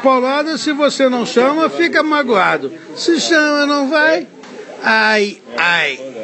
paulada, se você não chama, fica magoado. Se chama, não vai. Ai, ai.